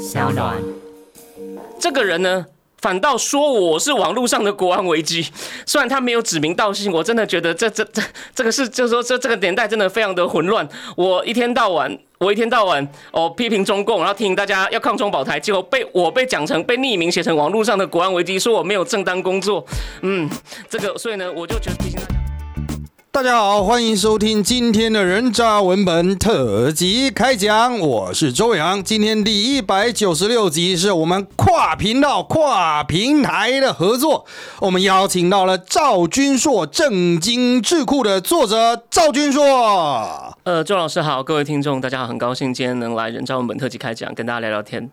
小暖。这个人呢，反倒说我是网络上的国安危机。虽然他没有指名道姓，我真的觉得这这这这个是，就是说这这个年代真的非常的混乱。我一天到晚，我一天到晚哦批评中共，然后提醒大家要抗中保台，结果被我被讲成被匿名写成网络上的国安危机，说我没有正当工作。嗯，这个所以呢，我就觉得提醒大家。大家好，欢迎收听今天的人渣文本特辑开讲，我是周洋。今天第一百九十六集是我们跨频道、跨平台的合作，我们邀请到了赵君硕《正经智库》的作者赵君硕。呃，周老师好，各位听众大家好，很高兴今天能来人渣文本特辑开讲，跟大家聊聊天。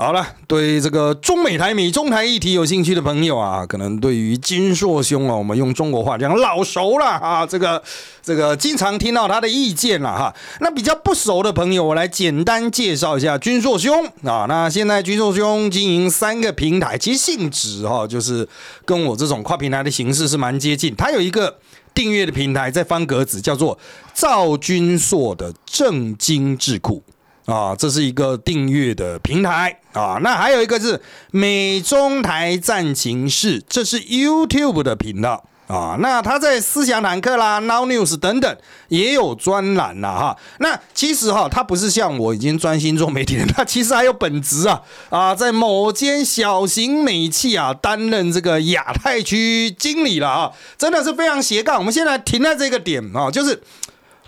好了，对这个中美台、美中台议题有兴趣的朋友啊，可能对于金硕兄啊，我们用中国话讲老熟了啊，这个这个经常听到他的意见了哈。那比较不熟的朋友，我来简单介绍一下君硕兄啊。那现在君硕兄经营三个平台，其实性质哈，就是跟我这种跨平台的形式是蛮接近。他有一个订阅的平台在方格子，叫做赵君硕的正经智库。啊，这是一个订阅的平台啊。那还有一个是美中台战情室，这是 YouTube 的频道啊。那他在思想坦克啦、Now News 等等也有专栏啦哈。那其实哈，他不是像我已经专心做媒体人，他其实还有本职啊啊，在某间小型美企啊担任这个亚太区经理了啊，真的是非常斜杠。我们现在停在这个点啊，就是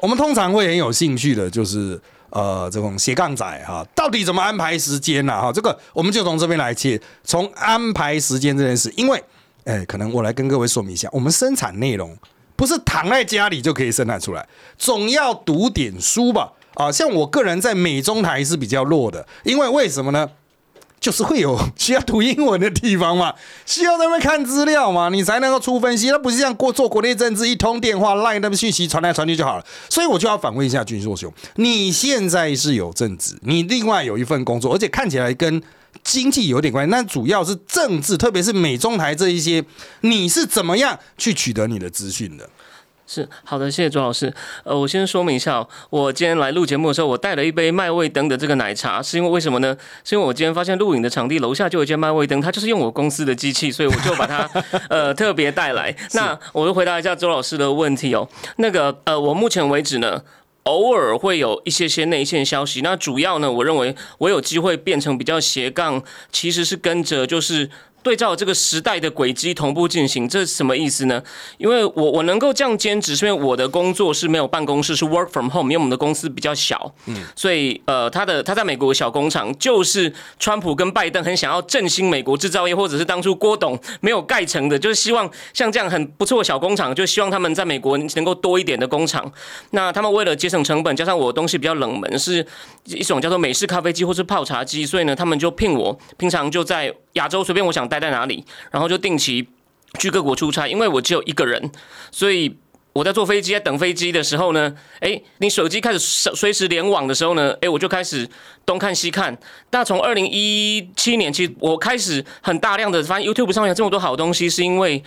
我们通常会很有兴趣的，就是。呃，这种斜杠仔哈，到底怎么安排时间呢？哈，这个我们就从这边来切，从安排时间这件事，因为，哎，可能我来跟各位说明一下，我们生产内容不是躺在家里就可以生产出来，总要读点书吧？啊，像我个人在美中台是比较弱的，因为为什么呢？就是会有需要读英文的地方嘛，需要在那边看资料嘛，你才能够出分析。那不是像过做国内政治，一通电话赖那边讯息传来传去就好了。所以我就要反问一下君硕兄，你现在是有政治，你另外有一份工作，而且看起来跟经济有点关系，那主要是政治，特别是美中台这一些，你是怎么样去取得你的资讯的？是好的，谢谢周老师。呃，我先说明一下，我今天来录节目的时候，我带了一杯麦味登的这个奶茶，是因为为什么呢？是因为我今天发现录影的场地楼下就有一间麦味登，它就是用我公司的机器，所以我就把它呃特别带来。那我就回答一下周老师的问题哦。那个呃，我目前为止呢，偶尔会有一些些内线消息，那主要呢，我认为我有机会变成比较斜杠，其实是跟着就是。对照这个时代的轨迹同步进行，这是什么意思呢？因为我我能够这样兼职，是因为我的工作是没有办公室，是 work from home，因为我们的公司比较小，嗯，所以呃，他的他在美国小工厂，就是川普跟拜登很想要振兴美国制造业，或者是当初郭董没有盖成的，就是希望像这样很不错的小工厂，就希望他们在美国能够多一点的工厂。那他们为了节省成本，加上我的东西比较冷门，是一种叫做美式咖啡机或是泡茶机，所以呢，他们就聘我，平常就在亚洲随便我想。待在哪里，然后就定期去各国出差。因为我只有一个人，所以我在坐飞机、在等飞机的时候呢，哎，你手机开始随时联网的时候呢，哎，我就开始东看西看。那从二零一七年，其实我开始很大量的发现 YouTube 上有这么多好东西，是因为。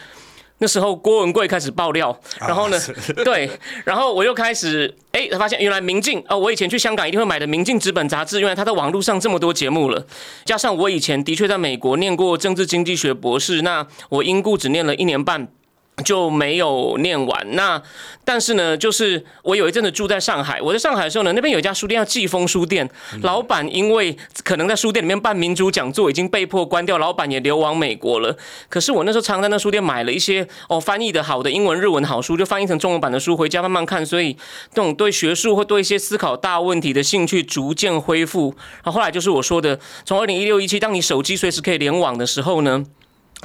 那时候郭文贵开始爆料，然后呢，对，然后我又开始哎，发现原来明镜啊，我以前去香港一定会买的明镜纸本杂志，原来他在网络上这么多节目了。加上我以前的确在美国念过政治经济学博士，那我因故只念了一年半。就没有念完。那但是呢，就是我有一阵子住在上海。我在上海的时候呢，那边有一家书店叫季风书店。老板因为可能在书店里面办民主讲座，已经被迫关掉。老板也流亡美国了。可是我那时候常在那书店买了一些哦翻译的好的英文、日文好书，就翻译成中文版的书回家慢慢看。所以这种对学术或对一些思考大问题的兴趣逐渐恢复。然后后来就是我说的，从二零一六一七，当你手机随时可以联网的时候呢？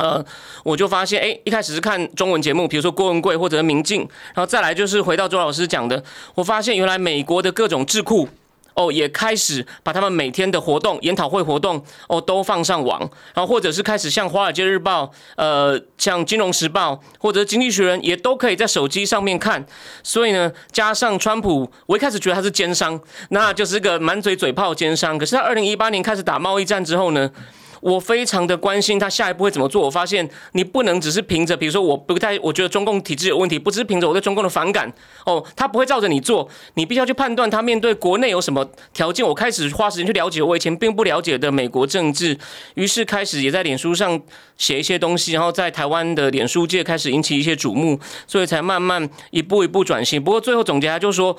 呃，我就发现，哎，一开始是看中文节目，比如说郭文贵或者明镜，然后再来就是回到周老师讲的，我发现原来美国的各种智库，哦，也开始把他们每天的活动、研讨会活动，哦，都放上网，然后或者是开始像华尔街日报、呃，像金融时报或者经济学人，也都可以在手机上面看。所以呢，加上川普，我一开始觉得他是奸商，那就是个满嘴嘴炮奸商。可是他二零一八年开始打贸易战之后呢？我非常的关心他下一步会怎么做。我发现你不能只是凭着，比如说我不太，我觉得中共体制有问题，不只是凭着我对中共的反感哦，他不会照着你做，你必须要去判断他面对国内有什么条件。我开始花时间去了解我以前并不了解的美国政治，于是开始也在脸书上写一些东西，然后在台湾的脸书界开始引起一些瞩目，所以才慢慢一步一步转型。不过最后总结，他就说。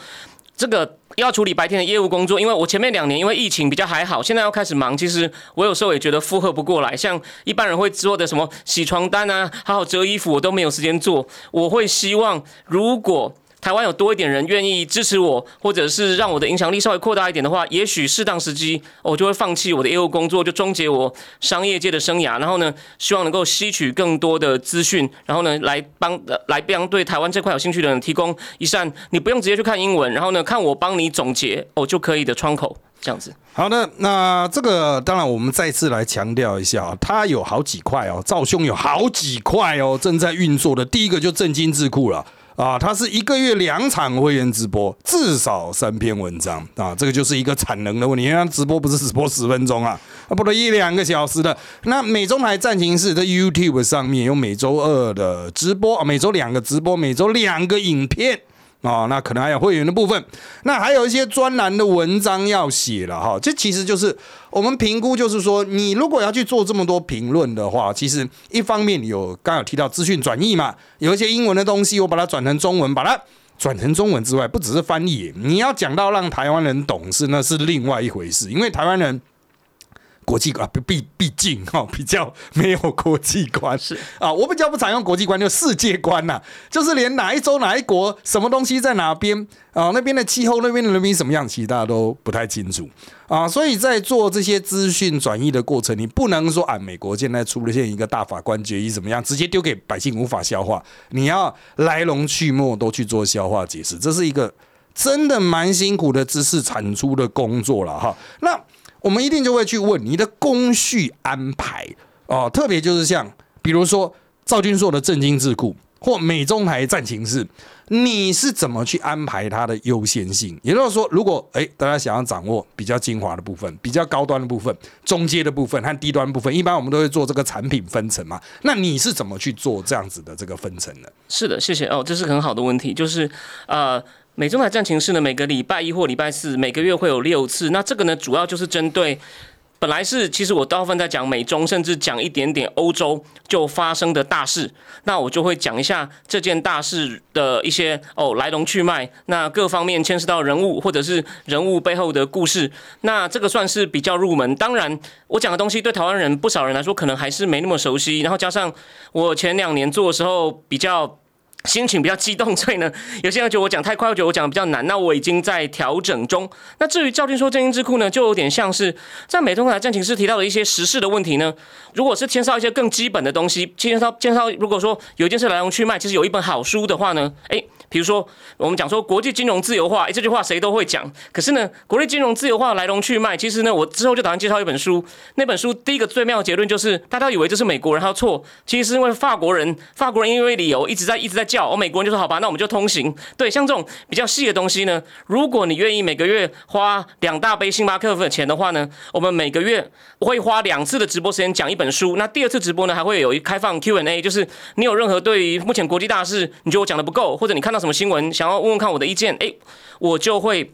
这个要处理白天的业务工作，因为我前面两年因为疫情比较还好，现在要开始忙，其实我有时候也觉得负荷不过来。像一般人会做的什么洗床单啊，还有折衣服，我都没有时间做。我会希望如果。台湾有多一点人愿意支持我，或者是让我的影响力稍微扩大一点的话，也许适当时机，我就会放弃我的业务工作，就终结我商业界的生涯。然后呢，希望能够吸取更多的资讯，然后呢，来帮来帮对台湾这块有兴趣的人提供一扇你不用直接去看英文，然后呢，看我帮你总结哦就可以的窗口，这样子。好的，那这个当然我们再次来强调一下，它有好几块哦，赵兄有好几块哦正在运作的。第一个就正金智库了。啊，他是一个月两场会员直播，至少三篇文章啊，这个就是一个产能的问题。因为直播不是直播十分钟啊，啊，不得一两个小时的。那美中台战情室在 YouTube 上面有每周二的直播啊，每周两个直播，每周两个影片。哦，那可能还有会员的部分，那还有一些专栏的文章要写了哈。这其实就是我们评估，就是说，你如果要去做这么多评论的话，其实一方面有刚有提到资讯转译嘛，有一些英文的东西，我把它转成中文，把它转成中文之外，不只是翻译，你要讲到让台湾人懂是那是另外一回事，因为台湾人。国际观毕毕竟哈 比较没有国际观。是。啊，我比较不常用国际观，就世界观呐，就是连哪一州哪一国什么东西在哪边啊，那边的气候那边的人民什么样，其实大家都不太清楚。啊，所以在做这些资讯转移的过程，你不能说啊，美国现在出了现一个大法官决议怎么样，直接丢给百姓无法消化，你要来龙去脉都去做消化解释，这是一个真的蛮辛苦的知识产出的工作了哈，那。我们一定就会去问你的工序安排哦，特别就是像比如说赵军硕的正经智库或美中台战情室，你是怎么去安排它的优先性？也就是说，如果诶大家想要掌握比较精华的部分、比较高端的部分、中阶的部分和低端部分，一般我们都会做这个产品分层嘛。那你是怎么去做这样子的这个分层的？是的，谢谢哦，这是很好的问题，就是呃。美中台战情室呢，每个礼拜一或礼拜四，每个月会有六次。那这个呢，主要就是针对本来是其实我大部分在讲美中，甚至讲一点点欧洲就发生的大事。那我就会讲一下这件大事的一些哦来龙去脉，那各方面牵涉到人物或者是人物背后的故事。那这个算是比较入门。当然，我讲的东西对台湾人不少人来说可能还是没那么熟悉。然后加上我前两年做的时候比较。心情比较激动，所以呢，有些人觉得我讲太快，我觉得我讲的比较难。那我已经在调整中。那至于赵俊说正音智库呢，就有点像是在美通台战情室提到的一些时事的问题呢。如果是牵涉一些更基本的东西，牵涉牵涉，如果说有一件事来龙去脉，其实有一本好书的话呢，诶。比如说，我们讲说国际金融自由化，哎，这句话谁都会讲。可是呢，国际金融自由化来龙去脉，其实呢，我之后就打算介绍一本书。那本书第一个最妙的结论就是，大家以为这是美国人，他错，其实是因为法国人，法国人因为理由一直在一直在叫，而美国人就说好吧，那我们就通行。对，像这种比较细的东西呢，如果你愿意每个月花两大杯星巴克的钱的话呢，我们每个月会花两次的直播时间讲一本书。那第二次直播呢，还会有一开放 Q&A，就是你有任何对于目前国际大事，你觉得我讲的不够，或者你看到。什么新闻？想要问问看我的意见？诶，我就会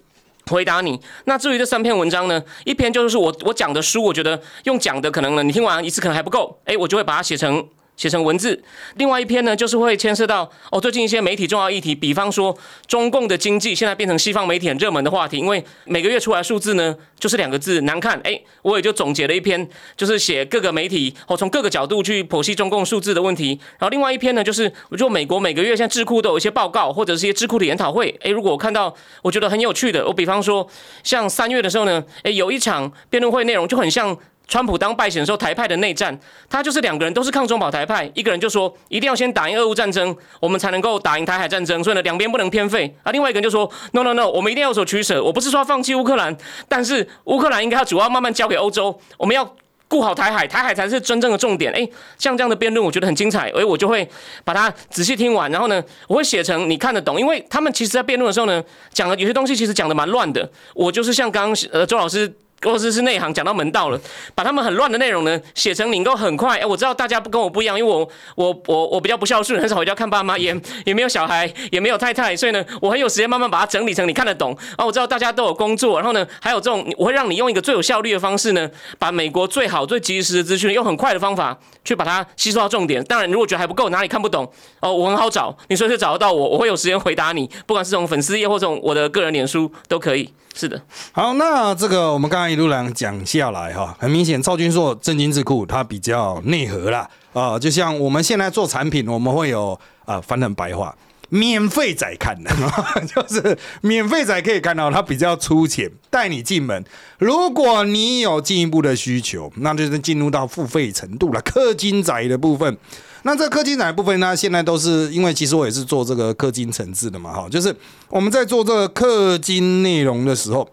回答你。那至于这三篇文章呢？一篇就是我我讲的书，我觉得用讲的可能呢，你听完一次可能还不够。诶，我就会把它写成。写成文字，另外一篇呢，就是会牵涉到哦，最近一些媒体重要议题，比方说中共的经济现在变成西方媒体很热门的话题，因为每个月出来数字呢，就是两个字难看，哎，我也就总结了一篇，就是写各个媒体哦，从各个角度去剖析中共数字的问题。然后另外一篇呢，就是我就美国每个月现在智库都有一些报告，或者是一些智库的研讨会，哎，如果我看到我觉得很有趣的，我比方说像三月的时候呢，哎，有一场辩论会内容就很像。川普当败选的时候，台派的内战，他就是两个人都是抗中保台派，一个人就说一定要先打赢俄乌战争，我们才能够打赢台海战争，所以呢两边不能偏废啊。另外一个人就说 no no no，我们一定要有所取舍，我不是说放弃乌克兰，但是乌克兰应该要主要慢慢交给欧洲，我们要顾好台海，台海才是真正的重点。哎，像这样的辩论我觉得很精彩，哎，我就会把它仔细听完，然后呢，我会写成你看得懂，因为他们其实在辩论的时候呢，讲的有些东西其实讲的蛮乱的，我就是像刚刚呃周老师。或者是内行讲到门道了，把他们很乱的内容呢写成能够很快。哎，我知道大家不跟我不一样，因为我我我我比较不孝顺，很少回家看爸妈，也也没有小孩，也没有太太，所以呢，我很有时间慢慢把它整理成你看得懂。啊，我知道大家都有工作，然后呢，还有这种我会让你用一个最有效率的方式呢，把美国最好最及时的资讯用很快的方法去把它吸收到重点。当然，如果觉得还不够，哪里看不懂哦，我很好找，你随时找得到我，我会有时间回答你，不管是从粉丝页或从我的个人脸书都可以。是的，好，那这个我们刚一路来讲下来哈，很明显赵军硕正经智库它比较内核啦啊，就像我们现在做产品，我们会有啊翻成白话，免费仔看的，就是免费仔可以看到它比较粗浅，带你进门。如果你有进一步的需求，那就是进入到付费程度了，氪金仔的部分。那这氪金仔部分呢？现在都是因为其实我也是做这个氪金层次的嘛，哈，就是我们在做这个氪金内容的时候，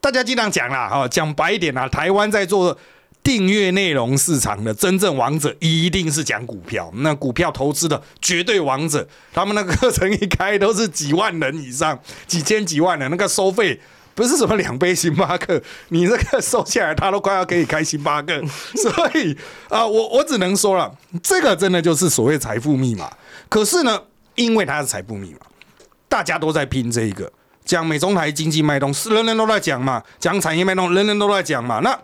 大家经常讲啦，哈，讲白一点啦，台湾在做订阅内容市场的真正王者，一定是讲股票。那股票投资的绝对王者，他们那个课程一开都是几万人以上，几千几万人，那个收费。不是什么两杯星巴克，你这个收下来，他都快要可以开星巴克。所以啊，我我只能说了，这个真的就是所谓财富密码。可是呢，因为它是财富密码，大家都在拼这一个。讲美中台经济脉动，是人人都在讲嘛；讲产业脉动，人人都在讲嘛。那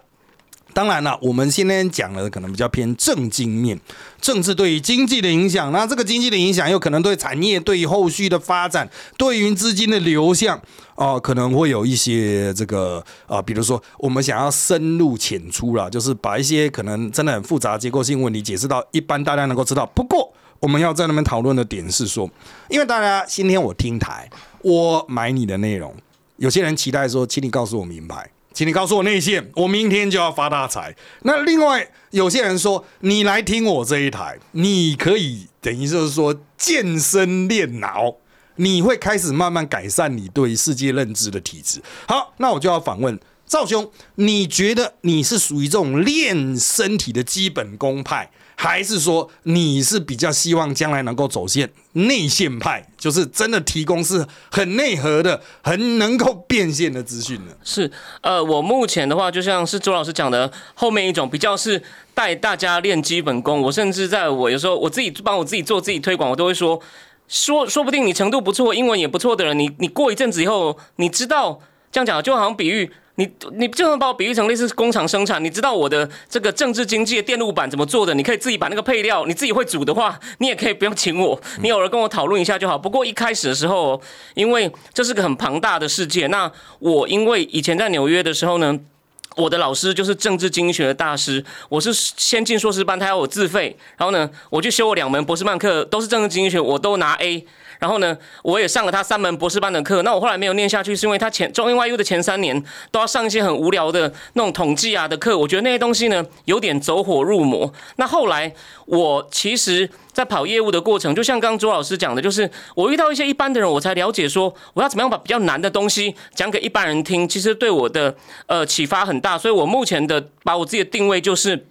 当然了，我们今天讲的可能比较偏政经面，政治对于经济的影响，那这个经济的影响又可能对产业、对于后续的发展、对于资金的流向，哦，可能会有一些这个啊，比如说我们想要深入浅出了，就是把一些可能真的很复杂结构性问题解释到一般大家能够知道。不过我们要在那边讨论的点是说，因为大家今天我听台，我买你的内容，有些人期待说，请你告诉我名牌。请你告诉我内线，我明天就要发大财。那另外有些人说，你来听我这一台，你可以等于就是说健身练脑，你会开始慢慢改善你对世界认知的体质。好，那我就要反问赵兄，你觉得你是属于这种练身体的基本功派？还是说你是比较希望将来能够走线内线派，就是真的提供是很内核的、很能够变现的资讯呢？是，呃，我目前的话，就像是周老师讲的，后面一种比较是带大家练基本功。我甚至在我有时候我自己帮我自己做自己推广，我都会说，说说不定你程度不错，英文也不错的人，你你过一阵子以后，你知道这样讲，就好像比喻。你你就能把我比喻成类似工厂生产，你知道我的这个政治经济的电路板怎么做的？你可以自己把那个配料，你自己会煮的话，你也可以不用请我，你偶尔跟我讨论一下就好。不过一开始的时候，因为这是个很庞大的世界，那我因为以前在纽约的时候呢，我的老师就是政治经济学的大师，我是先进硕士班，他要我自费，然后呢，我去修了两门博士班课，都是政治经济学，我都拿 A。然后呢，我也上了他三门博士班的课。那我后来没有念下去，是因为他前中英外 U 的前三年都要上一些很无聊的那种统计啊的课。我觉得那些东西呢，有点走火入魔。那后来我其实，在跑业务的过程，就像刚刚周老师讲的，就是我遇到一些一般的人，我才了解说，我要怎么样把比较难的东西讲给一般人听。其实对我的呃启发很大。所以我目前的把我自己的定位就是。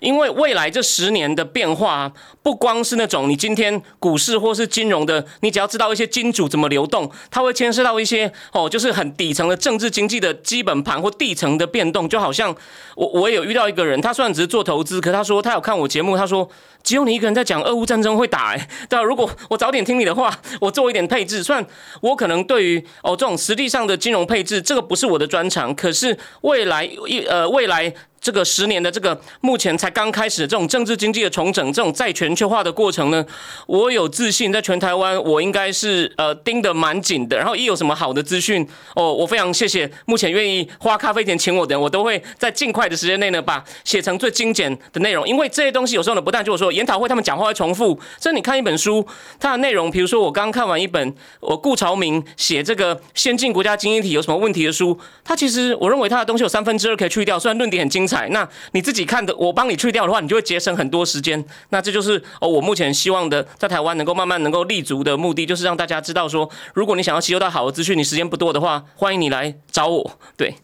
因为未来这十年的变化，不光是那种你今天股市或是金融的，你只要知道一些金主怎么流动，它会牵涉到一些哦，就是很底层的政治经济的基本盘或地层的变动。就好像我我也有遇到一个人，他虽然只是做投资，可他说他有看我节目，他说只有你一个人在讲俄乌战争会打，哎，对啊，如果我早点听你的话，我做一点配置，虽然我可能对于哦这种实际上的金融配置，这个不是我的专长，可是未来一呃未来。这个十年的这个目前才刚开始的这种政治经济的重整，这种再全球化的过程呢，我有自信，在全台湾我应该是呃盯得蛮紧的。然后一有什么好的资讯哦，我非常谢谢目前愿意花咖啡钱请我的人，我都会在尽快的时间内呢把写成最精简的内容。因为这些东西有时候呢不但就是说研讨会他们讲话会重复，这你看一本书，它的内容，比如说我刚看完一本我顾朝明写这个先进国家经济体有什么问题的书，他其实我认为他的东西有三分之二可以去掉，虽然论点很精。彩，那你自己看的，我帮你去掉的话，你就会节省很多时间。那这就是哦，我目前希望的，在台湾能够慢慢能够立足的目的，就是让大家知道说，如果你想要吸收到好的资讯，你时间不多的话，欢迎你来找我。对。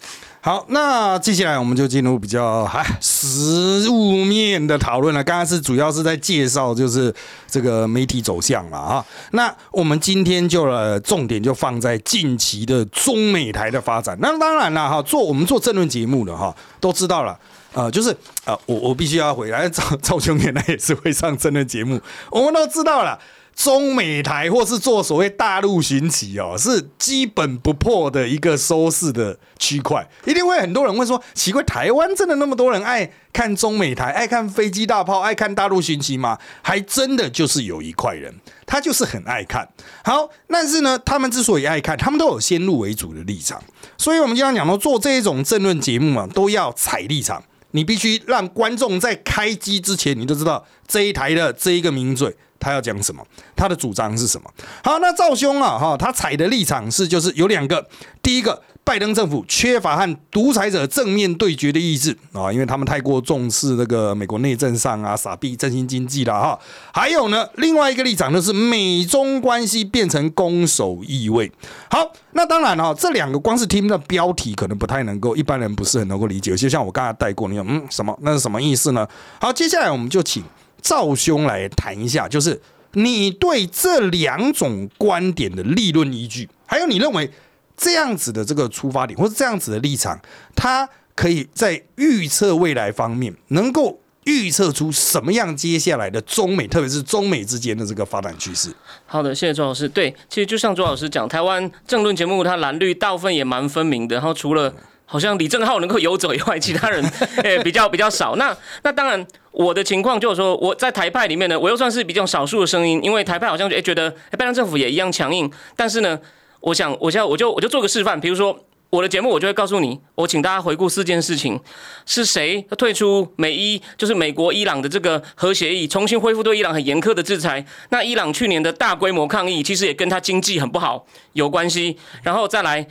好，那接下来我们就进入比较哎实物面的讨论了。刚刚是主要是在介绍就是这个媒体走向了哈。那我们今天就呃重点就放在近期的中美台的发展。那当然了哈，做我们做政论节目的哈都知道了，呃，就是呃我我必须要回来，赵赵兄原来也是会上政论节目，我们都知道了。中美台或是做所谓大陆寻奇哦，是基本不破的一个收视的区块。一定会很多人会说：奇怪，台湾真的那么多人爱看中美台，爱看飞机大炮，爱看大陆寻奇吗？还真的就是有一块人，他就是很爱看。好，但是呢，他们之所以爱看，他们都有先入为主的立场。所以我们经常讲到，做这一种政论节目嘛，都要踩立场。你必须让观众在开机之前，你都知道这一台的这一个名嘴。他要讲什么？他的主张是什么？好，那赵兄啊，哈，他采的立场是，就是有两个。第一个，拜登政府缺乏和独裁者正面对决的意志啊，因为他们太过重视那个美国内政上啊，傻逼振兴经济了哈。还有呢，另外一个立场就是美中关系变成攻守意味。好，那当然哈，这两个光是听的标题可能不太能够，一般人不是很能够理解。就像我刚才带过，你看，嗯，什么？那是什么意思呢？好，接下来我们就请。赵兄来谈一下，就是你对这两种观点的立论依据，还有你认为这样子的这个出发点，或者这样子的立场，它可以在预测未来方面，能够预测出什么样接下来的中美，特别是中美之间的这个发展趋势。好的，谢谢周老师。对，其实就像周老师讲，台湾政论节目它蓝绿大部分也蛮分明的，然后除了。好像李正浩能够游走以外，其他人诶 比较比较少。那那当然，我的情况就是说，我在台派里面呢，我又算是比较少数的声音，因为台派好像诶觉得拜登政府也一样强硬。但是呢，我想我现在我就我就做个示范，比如说我的节目，我就会告诉你，我请大家回顾四件事情：是谁退出美伊，就是美国伊朗的这个核协议，重新恢复对伊朗很严苛的制裁。那伊朗去年的大规模抗议，其实也跟他经济很不好有关系。然后再来。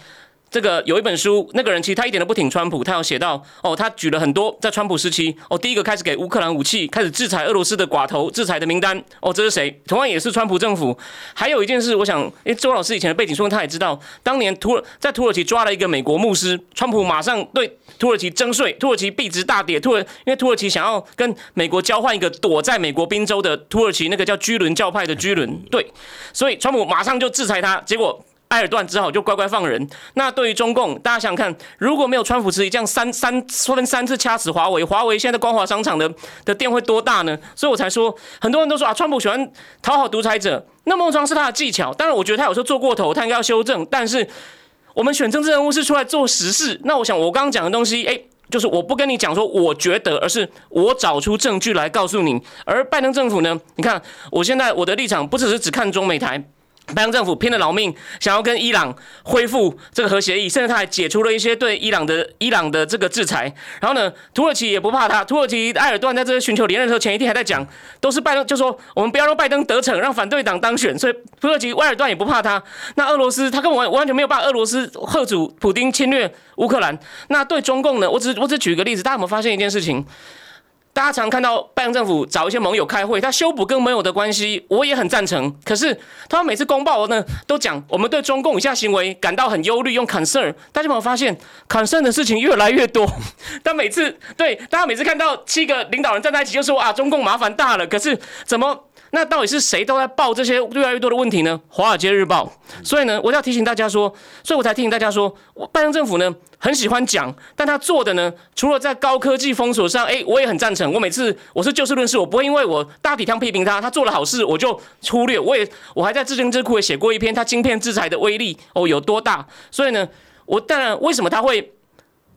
这个有一本书，那个人其实他一点都不挺川普，他有写到哦，他举了很多在川普时期哦，第一个开始给乌克兰武器，开始制裁俄罗斯的寡头，制裁的名单哦，这是谁？同样也是川普政府。还有一件事，我想，因为，周老师以前的背景说他也知道，当年土耳在土耳其抓了一个美国牧师，川普马上对土耳其征税，土耳其币值大跌，土耳因为土耳其想要跟美国交换一个躲在美国宾州的土耳其那个叫居伦教派的居伦，对，所以川普马上就制裁他，结果。埃尔段只好就乖乖放人。那对于中共，大家想想看，如果没有川普持这样三三分三次掐死华为，华为现在光华商场的的店会多大呢？所以我才说，很多人都说啊，川普喜欢讨好独裁者，那孟庄是他的技巧。当然，我觉得他有时候做过头，他应该要修正。但是我们选政治人物是出来做实事。那我想，我刚刚讲的东西，哎，就是我不跟你讲说我觉得，而是我找出证据来告诉你。而拜登政府呢？你看，我现在我的立场不只是只看中美台。拜登政府拼了老命，想要跟伊朗恢复这个核协议，甚至他还解除了一些对伊朗的伊朗的这个制裁。然后呢，土耳其也不怕他，土耳其埃尔段在这寻求连任的时候，前一天还在讲，都是拜登就说我们不要让拜登得逞，让反对党当选。所以土耳其埃尔段也不怕他。那俄罗斯他根本完全没有把俄罗斯贺主普丁侵略乌克兰。那对中共呢？我只我只举个例子，大家有没有发现一件事情？大家常看到拜登政府找一些盟友开会，他修补跟盟友的关系，我也很赞成。可是他每次公报呢，都讲我们对中共以下行为感到很忧虑，用 concern。大家有没有发现 concern 的事情越来越多？但每次对大家每次看到七个领导人站在一起，就说啊，中共麻烦大了。可是怎么？那到底是谁都在报这些越来越多的问题呢？华尔街日报。所以呢，我要提醒大家说，所以我才提醒大家说，拜登政府呢很喜欢讲，但他做的呢，除了在高科技封锁上，哎，我也很赞成。我每次我是就事论事，我不会因为我大体上批评他，他做了好事我就忽略。我也我还在智经智库也写过一篇，他晶片制裁的威力哦有多大。所以呢，我当然为什么他会？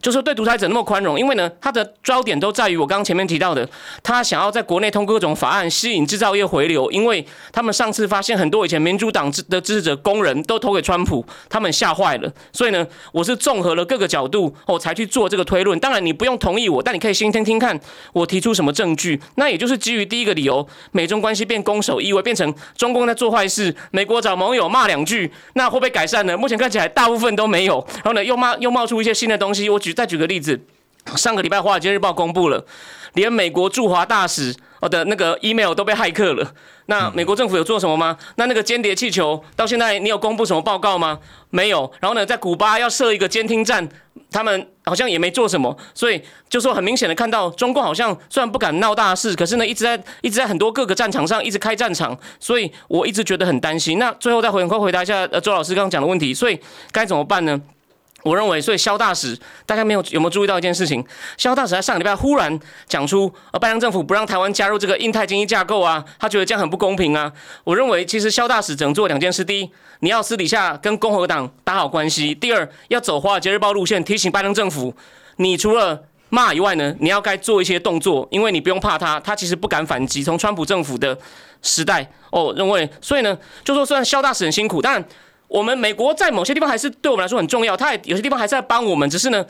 就是对独裁者那么宽容，因为呢，他的焦点都在于我刚刚前面提到的，他想要在国内通过各种法案吸引制造业回流，因为他们上次发现很多以前民主党的支持者工人都投给川普，他们吓坏了。所以呢，我是综合了各个角度哦，才去做这个推论。当然你不用同意我，但你可以先听听看我提出什么证据。那也就是基于第一个理由，美中关系变攻守意味，变成中共在做坏事，美国找盟友骂两句，那会不会改善呢？目前看起来大部分都没有。然后呢，又骂又冒出一些新的东西，我举。再举个例子，上个礼拜《华尔街日报》公布了，连美国驻华大使哦的那个 email 都被骇客了。那美国政府有做什么吗？那那个间谍气球到现在你有公布什么报告吗？没有。然后呢，在古巴要设一个监听站。他们好像也没做什么，所以就说很明显的看到中共好像虽然不敢闹大事，可是呢一直在一直在很多各个战场上一直开战场，所以我一直觉得很担心。那最后再回快回答一下呃周老师刚刚讲的问题，所以该怎么办呢？我认为，所以肖大使大家没有有没有注意到一件事情？肖大使在上个礼拜忽然讲出，呃，拜登政府不让台湾加入这个印太经济架构啊，他觉得这样很不公平啊。我认为，其实肖大使只能做两件事：第一，你要私底下跟共和党打好关系；第二，要走华尔街日报路线，提醒拜登政府，你除了骂以外呢，你要该做一些动作，因为你不用怕他，他其实不敢反击。从川普政府的时代，哦，认为，所以呢，就说虽然肖大使很辛苦，但我们美国在某些地方还是对我们来说很重要，他也有些地方还是在帮我们，只是呢。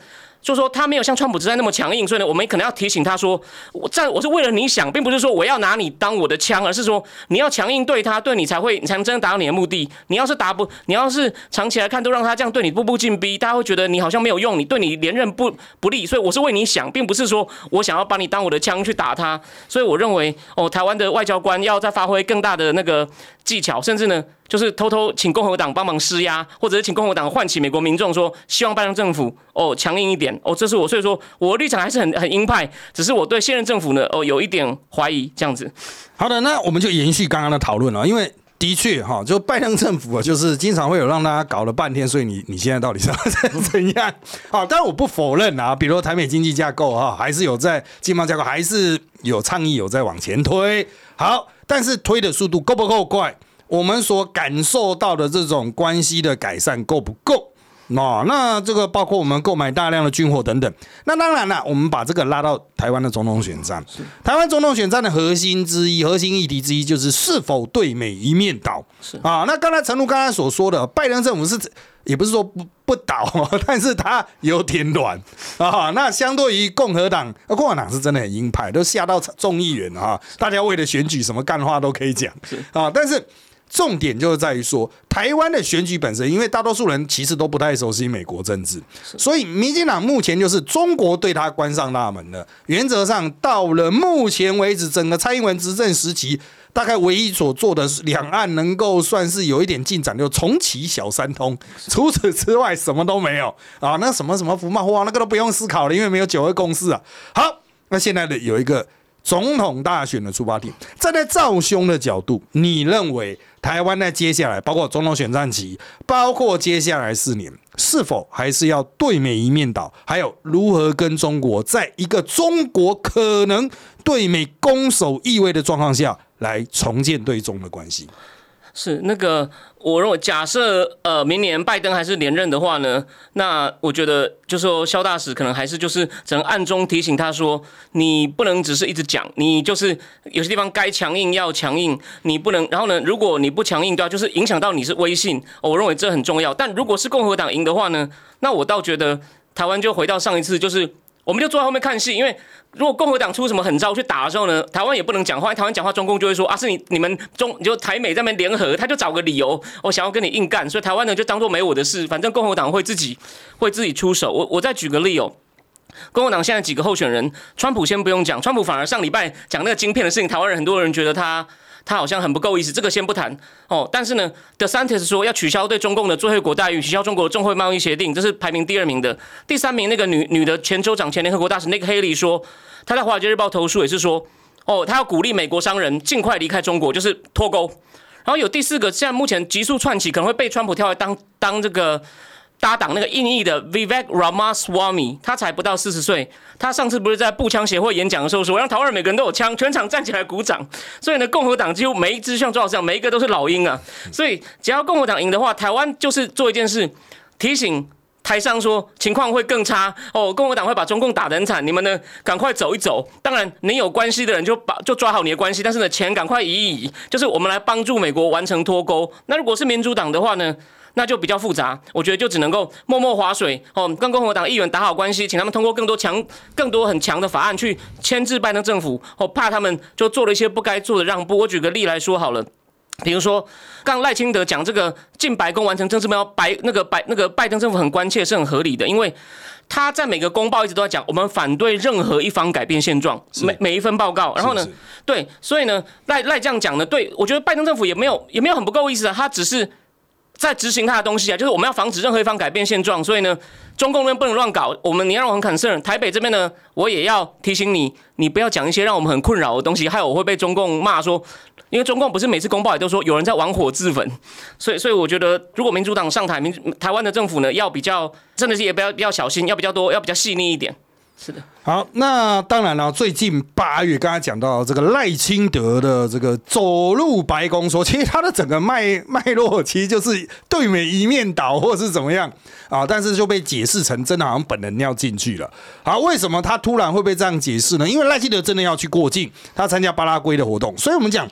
就说他没有像川普之代那么强硬，所以呢，我们可能要提醒他说，我在我是为了你想，并不是说我要拿你当我的枪，而是说你要强硬对他，对你才会，你才能真正达到你的目的。你要是达不，你要是长期来看都让他这样对你步步进逼，大家会觉得你好像没有用，你对你连任不不利。所以我是为你想，并不是说我想要把你当我的枪去打他。所以我认为，哦，台湾的外交官要再发挥更大的那个技巧，甚至呢。就是偷偷请共和党帮忙施压，或者是请共和党唤起美国民众说，希望拜登政府哦强硬一点哦，这是我所以说我的立场还是很很鹰派，只是我对现任政府呢哦有一点怀疑这样子。好的，那我们就延续刚刚的讨论了，因为的确哈，就拜登政府啊，就是经常会有让大家搞了半天，所以你你现在到底是 怎样？好，但我不否认啊，比如台美经济架构哈，还是有在经贸架构还是有倡议有在往前推，好，但是推的速度够不够快？我们所感受到的这种关系的改善够不够？那那这个包括我们购买大量的军火等等。那当然了，我们把这个拉到台湾的总统选战。台湾总统选战的核心之一、核心议题之一就是是否对美一面倒。是啊，那刚才陈如刚才所说的，拜登政府是也不是说不不倒，但是他有点软啊。那相对于共和党，共和党是真的很鹰派，都下到众议员啊，大家为了选举什么干话都可以讲啊，但是。重点就是在于说，台湾的选举本身，因为大多数人其实都不太熟悉美国政治，所以民进党目前就是中国对他关上大门了。原则上，到了目前为止，整个蔡英文执政时期，大概唯一所做的两岸能够算是有一点进展，就重启小三通。除此之外，什么都没有啊！那什么什么福茂哇，那个都不用思考了，因为没有九二共识啊。好，那现在的有一个总统大选的出发点，站在赵兄的角度，你认为？台湾在接下来，包括总统选战期，包括接下来四年，是否还是要对美一面倒？还有如何跟中国在一个中国可能对美攻守意味的状况下来重建对中的关系？是那个，我认为假设呃明年拜登还是连任的话呢，那我觉得就是说肖大使可能还是就是只能暗中提醒他说，你不能只是一直讲，你就是有些地方该强硬要强硬，你不能。然后呢，如果你不强硬，对吧？就是影响到你是威信，我认为这很重要。但如果是共和党赢的话呢，那我倒觉得台湾就回到上一次，就是我们就坐在后面看戏，因为。如果共和党出什么狠招去打的时候呢，台湾也不能讲话。台湾讲话，中共就会说啊，是你你们中就台美在那边联合，他就找个理由，我想要跟你硬干。所以台湾呢就当做没我的事，反正共和党会自己会自己出手。我我再举个例哦，共和党现在几个候选人，川普先不用讲，川普反而上礼拜讲那个晶片的事情，台湾人很多人觉得他。他好像很不够意思，这个先不谈哦。但是呢，The Scientist 说要取消对中共的最惠国待遇，取消中国的中会贸易协定，这是排名第二名的。第三名那个女女的前州长、前联合国大使 Nick Haley 说，他在华尔街日报投诉也是说，哦，他要鼓励美国商人尽快离开中国，就是脱钩。然后有第四个，现在目前急速窜起，可能会被川普跳来当当这个。搭档那个印裔的 Vivek Ramaswamy，他才不到四十岁。他上次不是在步枪协会演讲的时候说，让台湾每个人都有枪，全场站起来鼓掌。所以呢，共和党几乎每一支像周老师讲，每一个都是老鹰啊。所以只要共和党赢的话，台湾就是做一件事，提醒台上说情况会更差哦。共和党会把中共打得很惨，你们呢赶快走一走。当然，你有关系的人就把就抓好你的关系，但是呢，钱赶快移一移，就是我们来帮助美国完成脱钩。那如果是民主党的话呢？那就比较复杂，我觉得就只能够默默划水哦，跟共和党议员打好关系，请他们通过更多强、更多很强的法案去牵制拜登政府，哦，怕他们就做了一些不该做的让步。我举个例来说好了，比如说刚赖清德讲这个进白宫完成政治目标，白那个白那个拜登政府很关切是很合理的，因为他在每个公报一直都在讲，我们反对任何一方改变现状，每每一份报告，然后呢，对，所以呢赖赖这样讲呢，对我觉得拜登政府也没有也没有很不够意思啊，他只是。在执行他的东西啊，就是我们要防止任何一方改变现状，所以呢，中共那边不能乱搞。我们你让我很 concern，台北这边呢，我也要提醒你，你不要讲一些让我们很困扰的东西，害我会被中共骂说，因为中共不是每次公报也都说有人在玩火自焚，所以所以我觉得，如果民主党上台，民台湾的政府呢，要比较真的是也不要比较小心，要比较多，要比较细腻一点。是的，好，那当然了。最近八月，刚才讲到这个赖清德的这个走入白宫，说其实他的整个脉脉络其实就是对美一面倒，或是怎么样啊？但是就被解释成真的好像本人要进去了。好，为什么他突然会被这样解释呢？因为赖清德真的要去过境，他参加巴拉圭的活动，所以我们讲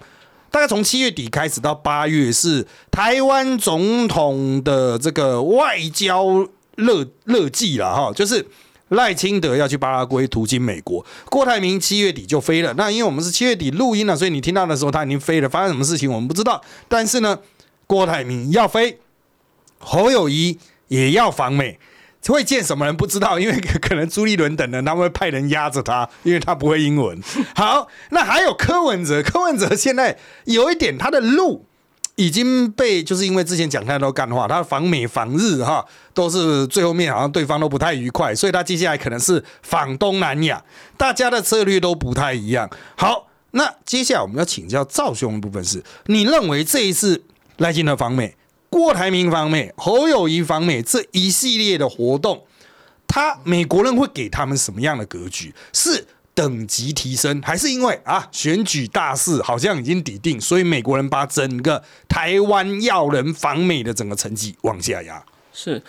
大概从七月底开始到八月是台湾总统的这个外交热热季了哈，就是。赖清德要去巴拉圭途经美国，郭台铭七月底就飞了。那因为我们是七月底录音了，所以你听到的时候他已经飞了。发生什么事情我们不知道。但是呢，郭台铭要飞，侯友谊也要访美，会见什么人不知道，因为可能朱立伦等人他们会派人压着他，因为他不会英文。好，那还有柯文哲，柯文哲现在有一点他的路。已经被就是因为之前讲太多干话，他访美访日哈，都是最后面好像对方都不太愉快，所以他接下来可能是访东南亚，大家的策略都不太一样。好，那接下来我们要请教赵兄的部分是，你认为这一次赖清德访美、郭台铭访美、侯友谊访美这一系列的活动，他美国人会给他们什么样的格局？是？等级提升，还是因为啊选举大势好像已经抵定，所以美国人把整个台湾要人访美的整个成绩往下压。是，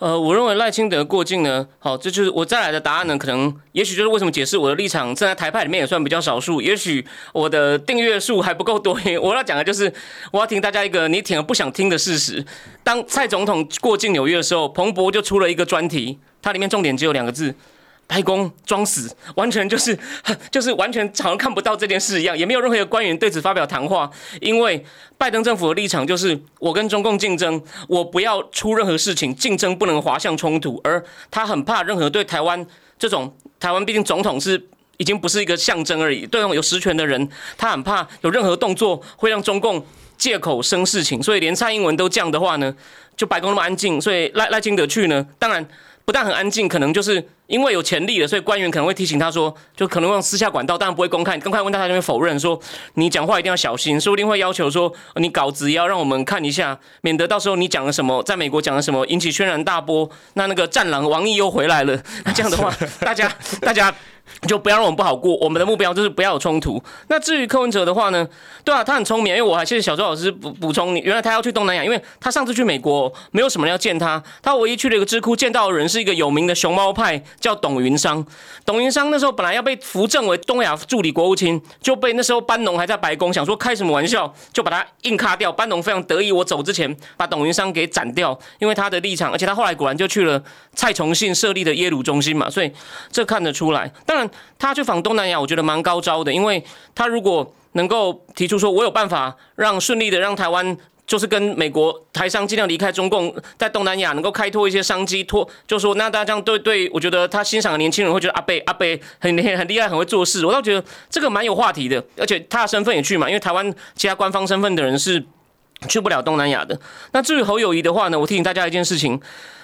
呃，我认为赖清德过境呢，好，这就是我再来的答案呢，可能也许就是为什么解释我的立场，站在台派里面也算比较少数，也许我的订阅数还不够多。我要讲的就是，我要听大家一个你听了不想听的事实。当蔡总统过境纽约的时候，彭博就出了一个专题，它里面重点只有两个字。白宫装死，完全就是 就是完全好像看不到这件事一样，也没有任何一个官员对此发表谈话。因为拜登政府的立场就是，我跟中共竞争，我不要出任何事情，竞争不能滑向冲突。而他很怕任何对台湾这种台湾毕竟总统是已经不是一个象征而已，对种有实权的人，他很怕有任何动作会让中共借口生事情。所以连蔡英文都这样的话呢，就白宫那么安静，所以赖赖清德去呢，当然不但很安静，可能就是。因为有潜力了，所以官员可能会提醒他说，就可能用私下管道，当然不会公开。公开问他，他就会否认说，你讲话一定要小心，说不定会要求说，你稿子也要让我们看一下，免得到时候你讲了什么，在美国讲了什么，引起轩然大波。那那个战狼王毅又回来了，那这样的话，大家 大家就不要让我们不好过。我们的目标就是不要有冲突。那至于柯文哲的话呢，对啊，他很聪明，因为我还谢谢小周老师补补充你，原来他要去东南亚，因为他上次去美国没有什么人要见他，他唯一去了一个智库见到的人是一个有名的熊猫派。叫董云商，董云商那时候本来要被扶正为东亚助理国务卿，就被那时候班农还在白宫想说开什么玩笑，就把他硬卡掉。班农非常得意，我走之前把董云商给斩掉，因为他的立场，而且他后来果然就去了蔡崇信设立的耶鲁中心嘛，所以这看得出来。当然，他去访东南亚，我觉得蛮高招的，因为他如果能够提出说，我有办法让顺利的让台湾。就是跟美国台商尽量离开中共，在东南亚能够开拓一些商机，拓就说那大家这样对对，我觉得他欣赏的年轻人会觉得阿贝阿贝很很很厉害，很会做事。我倒觉得这个蛮有话题的，而且他的身份也去嘛，因为台湾其他官方身份的人是去不了东南亚的。那至于侯友谊的话呢，我提醒大家一件事情，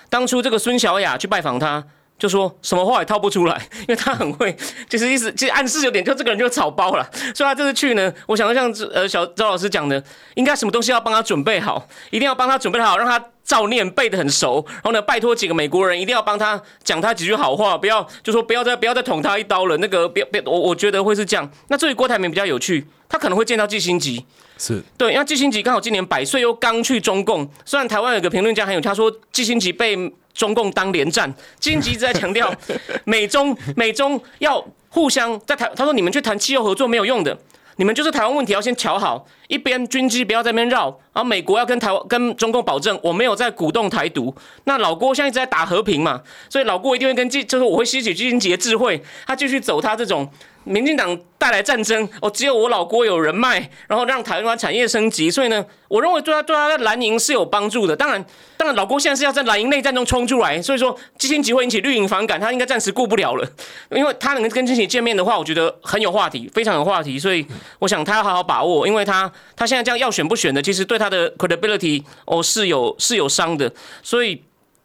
当初这个孙小雅去拜访他。就说什么话也套不出来，因为他很会，就是意思，其实暗示有点，就这个人就草包了。所以他这次去呢，我想像呃小周老师讲的，应该什么东西要帮他准备好，一定要帮他准备好，让他照念背得很熟。然后呢，拜托几个美国人一定要帮他讲他几句好话，不要就说不要再不要再捅他一刀了。那个别别，我我觉得会是这样。那至于郭台铭比较有趣，他可能会见到季新吉，是对，因为季新吉刚好今年百岁，又刚去中共。虽然台湾有个评论家很有，他说季新吉被。中共当连战，金吉一直在强调 美中美中要互相在台，他说你们去谈气候合作没有用的，你们就是台湾问题要先瞧好，一边军机不要在那边绕，然后美国要跟台湾跟中共保证我没有在鼓动台独。那老郭现在一直在打和平嘛，所以老郭一定会跟季，就是我会吸取金吉的智慧，他继续走他这种民进党带来战争，哦，只有我老郭有人脉，然后让台湾产业升级，所以呢，我认为对他对他的蓝营是有帮助的。当然，当然老郭现在是要在蓝营内战中冲出来，所以说基辛集会引起绿营反感，他应该暂时顾不了了，因为他能跟基辛见面的话，我觉得很有话题，非常有话题，所以我想他要好好把握，因为他他现在这样要选不选的，其实对他的 credibility 哦是有是有伤的，所以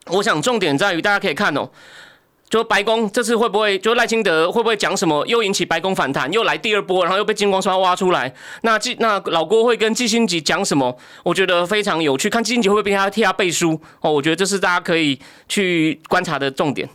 我想重点在于大家可以看哦。就白宫这次会不会就赖清德会不会讲什么，又引起白宫反弹，又来第二波，然后又被金光刷挖出来？那季那老郭会跟季新吉讲什么？我觉得非常有趣，看季新吉会不会替他替他背书哦？我觉得这是大家可以去观察的重点。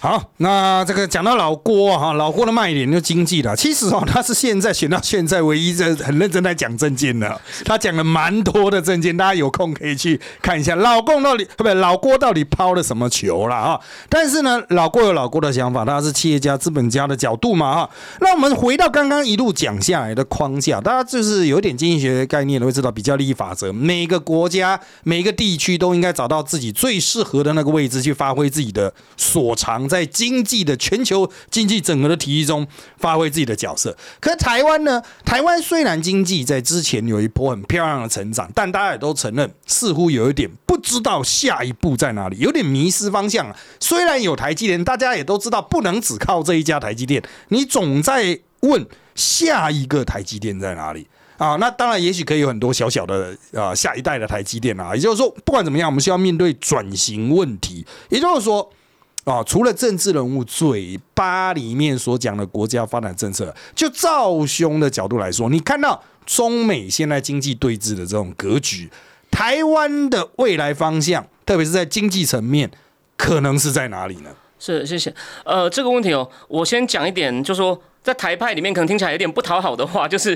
好，那这个讲到老郭哈，老郭的卖点就经济了。其实哦，他是现在选到现在唯一在很认真在讲政见的，他讲了蛮多的政见，大家有空可以去看一下。老公到底不对，老郭到底抛了什么球了啊？但是呢，老郭有老郭的想法，他是企业家、资本家的角度嘛哈。那我们回到刚刚一路讲下来的框架，大家就是有点经济学概念都会知道，比较利益法则，每个国家、每个地区都应该找到自己最适合的那个位置去发挥自己的所长。在经济的全球经济整合的体系中发挥自己的角色。可台湾呢？台湾虽然经济在之前有一波很漂亮的成长，但大家也都承认，似乎有一点不知道下一步在哪里，有点迷失方向。虽然有台积电，大家也都知道不能只靠这一家台积电，你总在问下一个台积电在哪里啊？那当然，也许可以有很多小小的啊下一代的台积电啊。也就是说，不管怎么样，我们需要面对转型问题。也就是说。啊，除了政治人物嘴巴里面所讲的国家发展政策，就赵兄的角度来说，你看到中美现在经济对峙的这种格局，台湾的未来方向，特别是在经济层面，可能是在哪里呢？是，谢谢。呃，这个问题哦，我先讲一点，就说在台派里面可能听起来有点不讨好的话，就是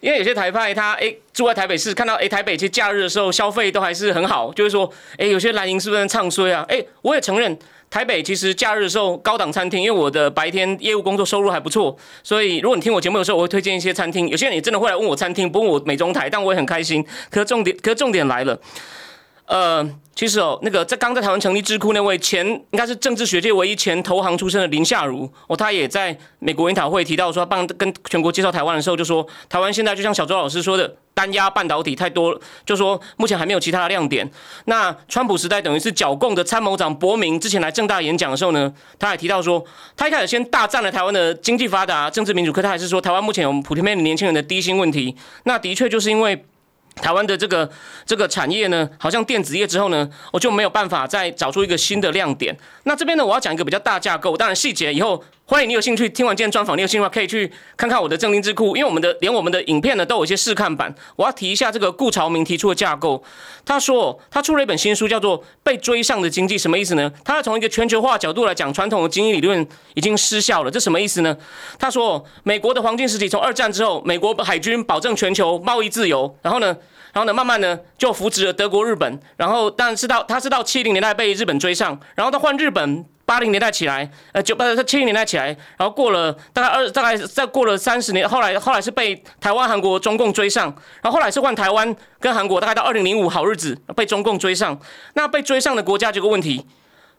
因为有些台派他哎住在台北市，看到哎台北其实假日的时候消费都还是很好，就是说哎有些蓝营是不是唱衰啊？哎，我也承认。台北其实假日的时候，高档餐厅，因为我的白天业务工作收入还不错，所以如果你听我节目的时候，我会推荐一些餐厅。有些人也真的会来问我餐厅，不问我美中台，但我也很开心。可重点，可重点来了，呃，其实哦，那个在刚在台湾成立智库那位前，应该是政治学界唯一前投行出身的林夏如，哦，他也在美国研讨会提到说，帮跟全国介绍台湾的时候，就说台湾现在就像小周老师说的。单压半导体太多，就说目前还没有其他的亮点。那川普时代等于是剿共的参谋长伯明之前来正大演讲的时候呢，他还提到说，他一开始先大赞了台湾的经济发达、政治民主，可他还是说台湾目前有普遍的年轻人的低薪问题。那的确就是因为。台湾的这个这个产业呢，好像电子业之后呢，我就没有办法再找出一个新的亮点。那这边呢，我要讲一个比较大架构，当然细节以后欢迎你有兴趣听完今天专访，你有兴趣的话可以去看看我的正经智库，因为我们的连我们的影片呢都有一些试看版。我要提一下这个顾朝明提出的架构，他说他出了一本新书，叫做《被追上的经济》，什么意思呢？他要从一个全球化角度来讲，传统的经济理论已经失效了，这什么意思呢？他说美国的黄金时期从二战之后，美国海军保证全球贸易自由，然后呢？然后呢，慢慢呢就扶植了德国、日本。然后，但是到他是到七零年代被日本追上，然后他换日本八零年代起来，呃，九八七零年代起来，然后过了大概二大概再过了三十年，后来后来是被台湾、韩国、中共追上，然后后来是换台湾跟韩国，大概到二零零五好日子被中共追上。那被追上的国家这个问题。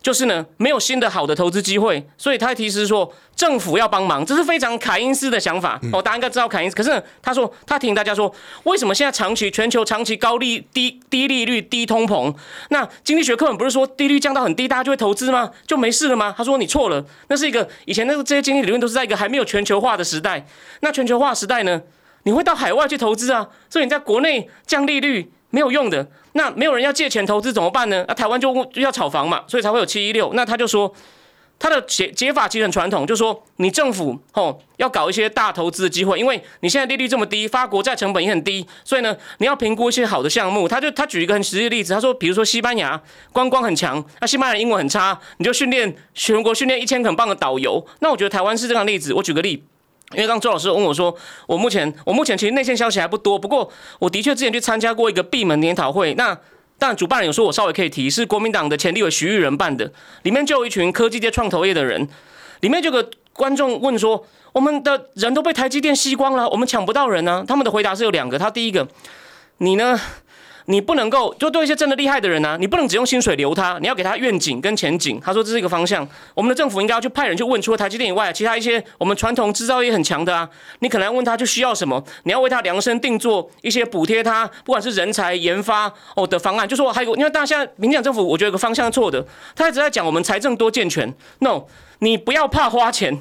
就是呢，没有新的好的投资机会，所以他提示说政府要帮忙，这是非常凯因斯的想法哦。大家应该知道凯因斯，可是他说他提醒大家说，为什么现在长期全球长期高利低低利率低通膨？那经济学课本不是说利率降到很低，大家就会投资吗？就没事了吗？他说你错了，那是一个以前那个这些经济理论都是在一个还没有全球化的时代。那全球化时代呢，你会到海外去投资啊，所以你在国内降利率。没有用的，那没有人要借钱投资怎么办呢？那台湾就要炒房嘛，所以才会有七一六。那他就说，他的解解法其实很传统，就说你政府吼要搞一些大投资的机会，因为你现在利率这么低，发国债成本也很低，所以呢，你要评估一些好的项目。他就他举一个很实际的例子，他说，比如说西班牙观光很强，那西班牙英文很差，你就训练全国训练一千很棒的导游。那我觉得台湾是这样例子，我举个例。因为刚周老师问我说，我目前我目前其实内线消息还不多，不过我的确之前去参加过一个闭门研讨会，那但主办人有说我稍微可以提，是国民党的前立委徐玉仁办的，里面就有一群科技界创投业的人，里面就有个观众问说，我们的人都被台积电吸光了，我们抢不到人呢？他们的回答是有两个，他第一个，你呢？你不能够就对一些真的厉害的人呢、你不能只用薪水留他，你要给他愿景跟前景。他说这是一个方向，我们的政府应该要去派人去问，除了台积电以外，其他一些我们传统制造业很强的啊，你可能要问他就需要什么，你要为他量身定做一些补贴他，不管是人才研发哦的方案，就说还有，因为大家现在民进党政府，我觉得有个方向是错的，他一直在讲我们财政多健全，no，你不要怕花钱。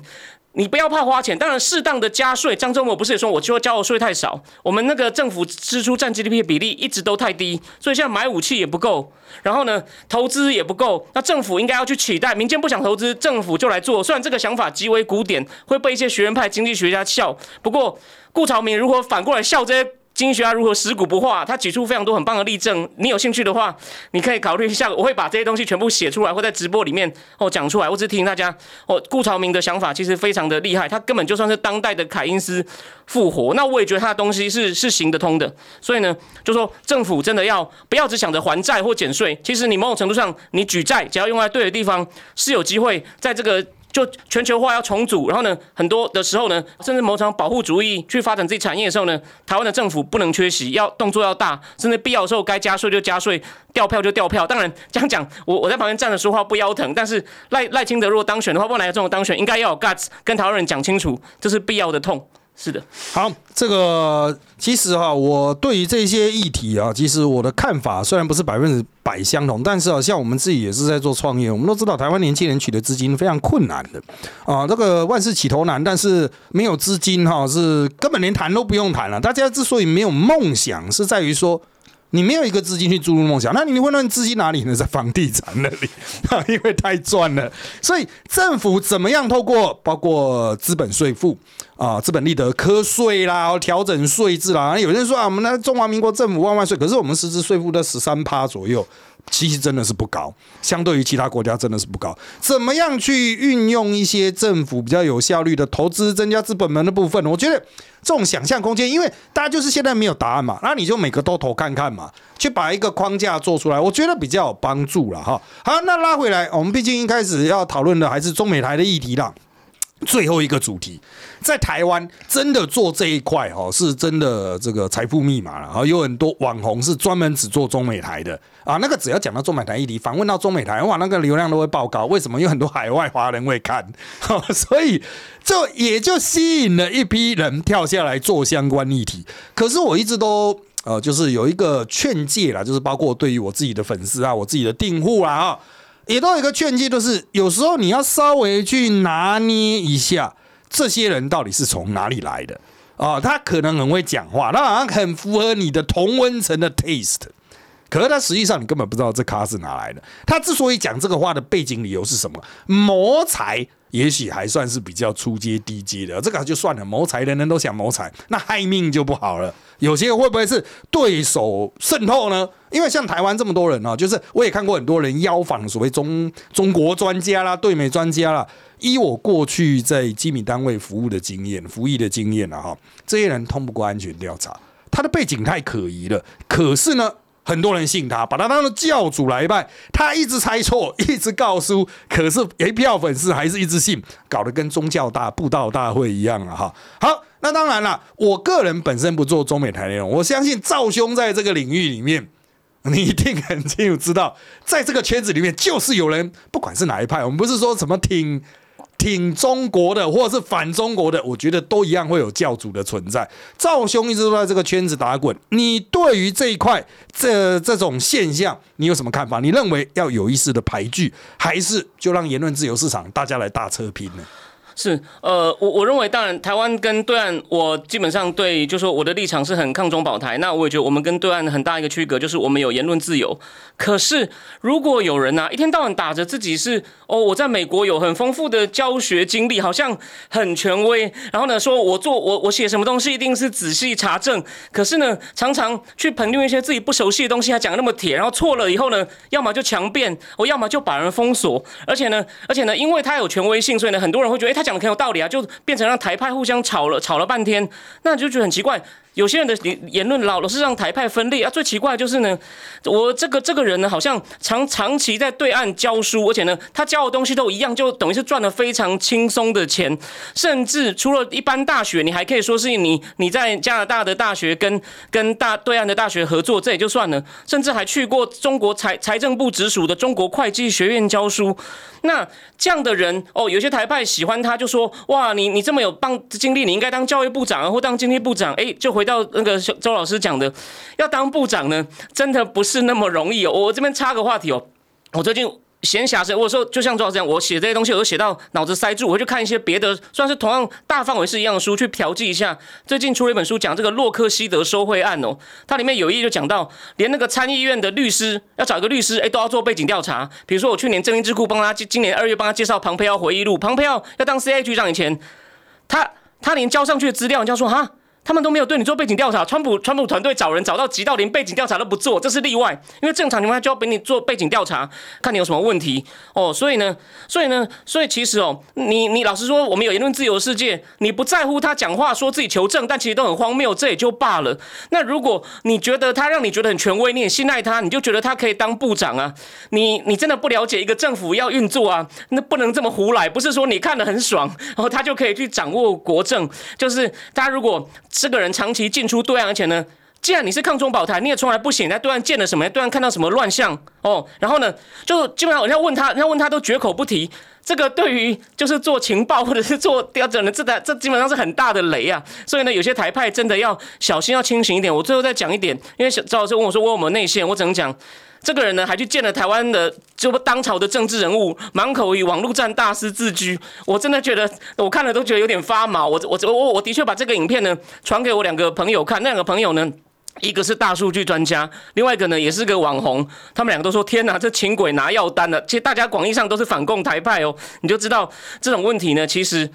你不要怕花钱，当然适当的加税。张忠谋不是也说，我就交的税太少，我们那个政府支出占 GDP 的比例一直都太低，所以现在买武器也不够，然后呢，投资也不够。那政府应该要去取代，民间不想投资，政府就来做。虽然这个想法极为古典，会被一些学院派经济学家笑，不过顾朝明如何反过来笑这些。经济学家如何食古不化？他举出非常多很棒的例证，你有兴趣的话，你可以考虑一下。我会把这些东西全部写出来，或在直播里面哦讲出来。我只是提醒大家，哦，顾朝明的想法其实非常的厉害，他根本就算是当代的凯因斯复活。那我也觉得他的东西是是行得通的。所以呢，就说政府真的要不要只想着还债或减税？其实你某种程度上，你举债只要用在对的地方，是有机会在这个。就全球化要重组，然后呢，很多的时候呢，甚至某场保护主义去发展自己产业的时候呢，台湾的政府不能缺席，要动作要大，甚至必要的时候该加税就加税，掉票就掉票。当然这样讲，我我在旁边站着说话不腰疼，但是赖赖清德如果当选的话，不管哪个总统当选，应该要有 guts 跟台湾人讲清楚，这是必要的痛。是的，好，这个其实哈，我对于这些议题啊，其实我的看法虽然不是百分之百相同，但是啊，像我们自己也是在做创业，我们都知道台湾年轻人取得资金非常困难的啊，这个万事起头难，但是没有资金哈，是根本连谈都不用谈了。大家之所以没有梦想，是在于说。你没有一个资金去注入梦想，那你会问资金哪里呢？在房地产那里，因为太赚了。所以政府怎么样透过包括资本税负啊、资本利得科税啦、调整税制啦，有人说啊，我们那中华民国政府万万税，可是我们实质税负在十三趴左右。其实真的是不高，相对于其他国家真的是不高。怎么样去运用一些政府比较有效率的投资，增加资本门的部分？我觉得这种想象空间，因为大家就是现在没有答案嘛，那你就每个都投看看嘛，去把一个框架做出来，我觉得比较有帮助了哈。好，那拉回来，我们毕竟一开始要讨论的还是中美台的议题啦。最后一个主题，在台湾真的做这一块哦，是真的这个财富密码了。然后有很多网红是专门只做中美台的啊，那个只要讲到中美台议题，访问到中美台，哇，那个流量都会爆高。为什么？有很多海外华人会看，所以这也就吸引了一批人跳下来做相关议题。可是我一直都呃，就是有一个劝诫啦，就是包括对于我自己的粉丝啊，我自己的订户啊，也都有一个劝诫，就是有时候你要稍微去拿捏一下，这些人到底是从哪里来的啊？他可能很会讲话，他好像很符合你的同温层的 taste，可是他实际上你根本不知道这卡是哪来的。他之所以讲这个话的背景理由是什么？谋财。也许还算是比较出阶低阶的，这个就算了。谋财人人都想谋财，那害命就不好了。有些会不会是对手渗透呢？因为像台湾这么多人啊，就是我也看过很多人邀访所谓中中国专家啦、对美专家啦。依我过去在机密单位服务的经验、服役的经验了哈，这些人通不过安全调查，他的背景太可疑了。可是呢？很多人信他，把他当做教主来拜。他一直猜错，一直告诉，可是一票粉丝还是一直信，搞得跟宗教大布道大会一样啊！哈，好，那当然了，我个人本身不做中美台内容，我相信赵兄在这个领域里面，你一定很清楚知道，在这个圈子里面，就是有人不管是哪一派，我们不是说什么挺。挺中国的，或者是反中国的，我觉得都一样会有教主的存在。赵兄一直都在这个圈子打滚，你对于这一块这这种现象，你有什么看法？你认为要有意识的排拒，还是就让言论自由市场大家来大车拼呢？是，呃，我我认为，当然，台湾跟对岸，我基本上对，就说我的立场是很抗中保台。那我也觉得，我们跟对岸很大一个区隔，就是我们有言论自由。可是，如果有人呐，一天到晚打着自己是哦，我在美国有很丰富的教学经历，好像很权威，然后呢，说我做我我写什么东西一定是仔细查证。可是呢，常常去评论一些自己不熟悉的东西，还讲那么铁，然后错了以后呢，要么就强辩，我要么就把人封锁。而且呢，而且呢，因为他有权威性，所以呢，很多人会觉得，哎，他。讲的很有道理啊，就变成让台派互相吵了，吵了半天，那就觉得很奇怪。有些人的言论老老是让台派分裂啊。最奇怪的就是呢，我这个这个人呢，好像长长期在对岸教书，而且呢，他教的东西都一样，就等于是赚了非常轻松的钱。甚至除了一般大学，你还可以说是你你在加拿大的大学跟跟大对岸的大学合作，这也就算了。甚至还去过中国财财政部直属的中国会计学院教书。那这样的人哦，有些台派喜欢他，就说哇，你你这么有棒经历，你应该当教育部长或当经济部长。哎，就回到那个周老师讲的，要当部长呢，真的不是那么容易哦。我这边插个话题哦，我最近。闲暇时，我说就像周老师这样，我写这些东西，我都写到脑子塞住，我会去看一些别的，算是同样大范围是一样的书，去调剂一下。最近出了一本书，讲这个洛克希德收贿案哦，它里面有一页就讲到，连那个参议院的律师要找一个律师，哎，都要做背景调查。比如说我去年正义智库帮他，今年二月帮他介绍庞佩奥回忆录，庞佩奥要当 CIA 局长以前，他他连交上去的资料，人家说哈。他们都没有对你做背景调查，川普川普团队找人找到急到连背景调查都不做，这是例外，因为正常情况下就要给你做背景调查，看你有什么问题哦。所以呢，所以呢，所以其实哦，你你老实说，我们有言论自由的世界，你不在乎他讲话说自己求证，但其实都很荒谬，这也就罢了。那如果你觉得他让你觉得很权威，你也信赖他，你就觉得他可以当部长啊？你你真的不了解一个政府要运作啊？那不能这么胡来，不是说你看得很爽，然后他就可以去掌握国政，就是他如果。这个人长期进出对岸，而且呢，既然你是抗中保台，你也从来不显在对岸见了什么，对岸看到什么乱象哦。然后呢，就基本上人家问他，人家问他都绝口不提。这个对于就是做情报 或者是做调整的，这的这基本上是很大的雷啊。所以呢，有些台派真的要小心，要清醒一点。我最后再讲一点，因为小赵老师问我说我有没有内线，我只能讲。这个人呢，还去见了台湾的就当朝的政治人物，满口以网络战大师自居。我真的觉得，我看了都觉得有点发毛。我我我我的确把这个影片呢传给我两个朋友看，那两个朋友呢，一个是大数据专家，另外一个呢也是个网红。他们两个都说：“天哪，这请鬼拿药单了！”其实大家广义上都是反共台派哦，你就知道这种问题呢。其实，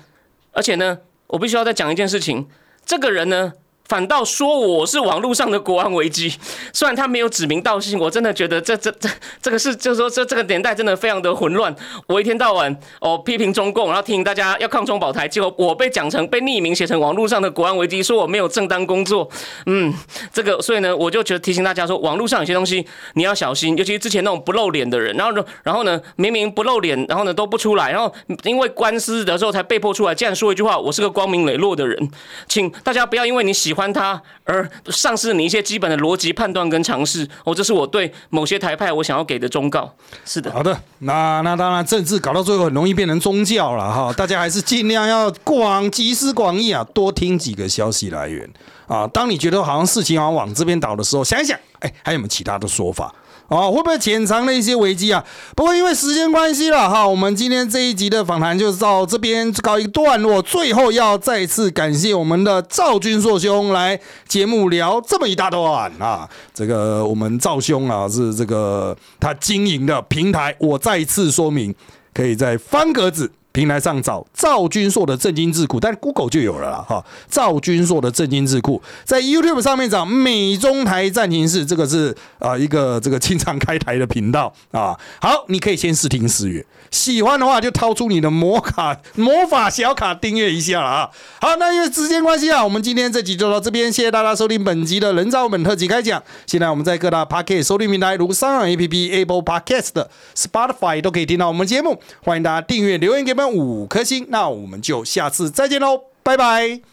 而且呢，我必须要再讲一件事情，这个人呢。反倒说我是网络上的国安危机，虽然他没有指名道姓，我真的觉得这这这这个是就是说这这个年代真的非常的混乱。我一天到晚哦批评中共，然后提醒大家要抗中保台，结果我被讲成被匿名写成网络上的国安危机，说我没有正当工作。嗯，这个所以呢，我就觉得提醒大家说，网络上有些东西你要小心，尤其是之前那种不露脸的人，然后呢，然后呢明明不露脸，然后呢都不出来，然后因为官司的时候才被迫出来，竟然说一句话，我是个光明磊落的人，请大家不要因为你喜。喜欢他而丧失你一些基本的逻辑判断跟尝试，哦，这是我对某些台派我想要给的忠告。是的，好的，那那当然政治搞到最后很容易变成宗教了哈，大家还是尽量要广集思广益啊，多听几个消息来源啊。当你觉得好像事情好像往这边倒的时候，想一想，哎，还有没有其他的说法？哦，会不会潜藏了一些危机啊？不过因为时间关系了哈，我们今天这一集的访谈就到这边告一段落。最后要再次感谢我们的赵军硕兄来节目聊这么一大段啊！这个我们赵兄啊是这个他经营的平台，我再一次说明，可以在方格子。平台上找赵君硕的正经智库，但 Google 就有了啦哈。赵君硕的正经智库，在 YouTube 上面找美中台战情室，这个是啊一个这个经常开台的频道啊。好，你可以先试听试阅，喜欢的话就掏出你的魔卡魔法小卡订阅一下了啊。好，那因为时间关系啊，我们今天这集就到这边，谢谢大家收听本集的人造本特辑开讲。现在我们在各大 Podcast 收听平台，如商业 APP、Apple Podcast、Spotify 都可以听到我们节目，欢迎大家订阅留言给五颗星，那我们就下次再见喽，拜拜。